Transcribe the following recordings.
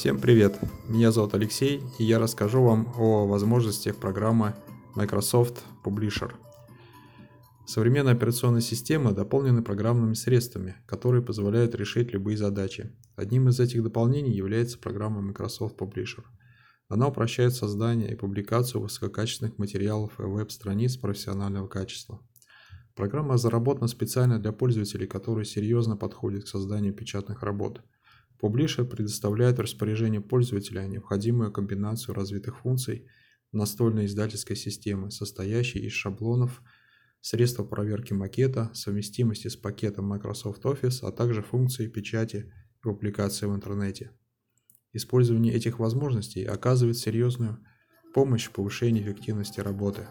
Всем привет! Меня зовут Алексей, и я расскажу вам о возможностях программы Microsoft Publisher. Современные операционные системы дополнены программными средствами, которые позволяют решить любые задачи. Одним из этих дополнений является программа Microsoft Publisher. Она упрощает создание и публикацию высококачественных материалов и веб-страниц профессионального качества. Программа разработана специально для пользователей, которые серьезно подходят к созданию печатных работ – Publisher предоставляет в распоряжение пользователя необходимую комбинацию развитых функций настольной издательской системы, состоящей из шаблонов, средства проверки макета, совместимости с пакетом Microsoft Office, а также функций печати и публикации в интернете. Использование этих возможностей оказывает серьезную помощь в повышении эффективности работы.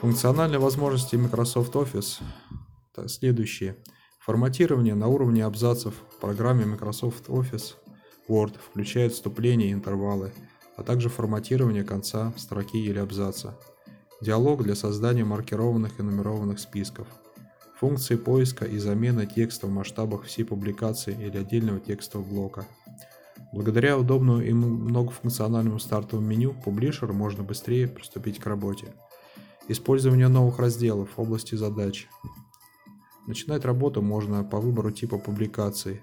Функциональные возможности Microsoft Office следующие. Форматирование на уровне абзацев в программе Microsoft Office Word включает вступления и интервалы, а также форматирование конца строки или абзаца. Диалог для создания маркированных и нумерованных списков. Функции поиска и замены текста в масштабах всей публикации или отдельного текстового блока. Благодаря удобному и многофункциональному стартовому меню Publisher можно быстрее приступить к работе. Использование новых разделов в области задач. Начинать работу можно по выбору типа публикации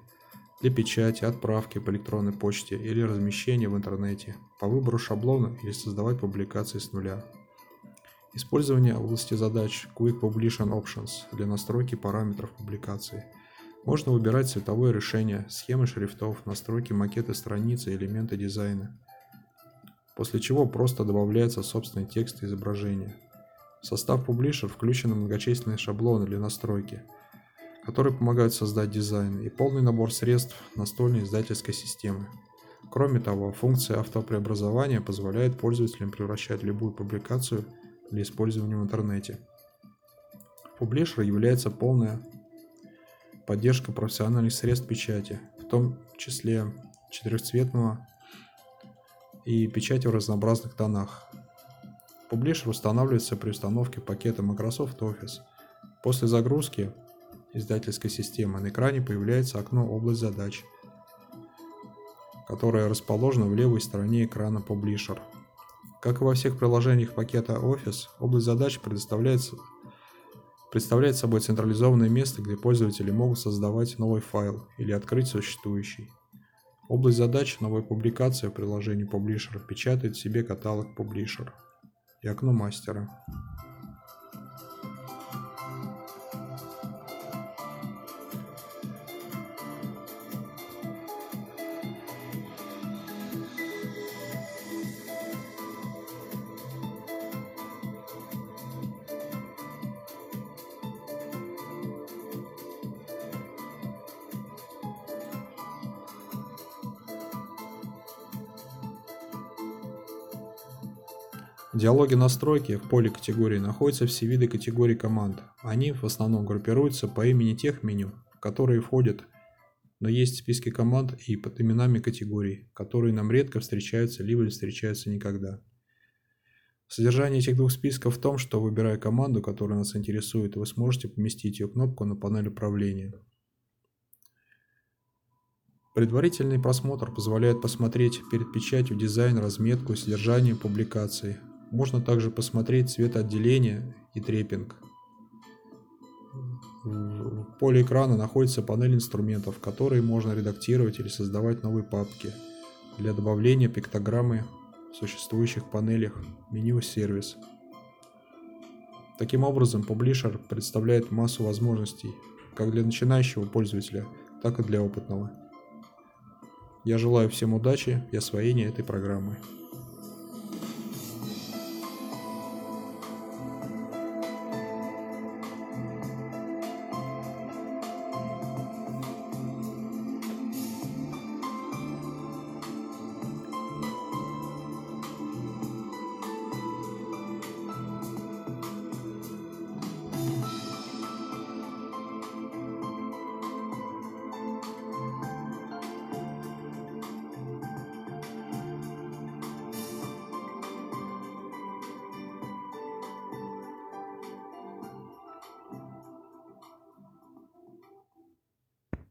для печати, отправки по электронной почте или размещения в интернете, по выбору шаблона или создавать публикации с нуля. Использование области задач Quick Publishing Options для настройки параметров публикации. Можно выбирать цветовое решение, схемы шрифтов, настройки макеты страницы элементы дизайна. После чего просто добавляется собственный текст и изображение. Состав Publisher включены многочисленные шаблоны для настройки, которые помогают создать дизайн и полный набор средств настольной издательской системы. Кроме того, функция автопреобразования позволяет пользователям превращать любую публикацию для использования в интернете. Publisher является полная поддержка профессиональных средств печати, в том числе четырехцветного и печати в разнообразных тонах, Publisher устанавливается при установке пакета Microsoft Office. После загрузки издательской системы на экране появляется окно «Область задач», которое расположено в левой стороне экрана Publisher. Как и во всех приложениях пакета Office, область задач предоставляется представляет собой централизованное место, где пользователи могут создавать новый файл или открыть существующий. Область задач новой публикации в приложении Publisher печатает себе каталог Publisher и окно мастера. Диалоге настройки в поле категории находятся все виды категорий команд. Они в основном группируются по имени тех меню, в которые входят, но есть списки команд и под именами категорий, которые нам редко встречаются либо не встречаются никогда. Содержание этих двух списков в том, что выбирая команду, которая нас интересует, вы сможете поместить ее кнопку на панель управления. Предварительный просмотр позволяет посмотреть перед печатью дизайн, разметку содержание публикации, можно также посмотреть цветоотделение и трепинг. В поле экрана находится панель инструментов, которые можно редактировать или создавать новые папки для добавления пиктограммы в существующих панелях меню «Сервис». Таким образом, Publisher представляет массу возможностей как для начинающего пользователя, так и для опытного. Я желаю всем удачи и освоения этой программы.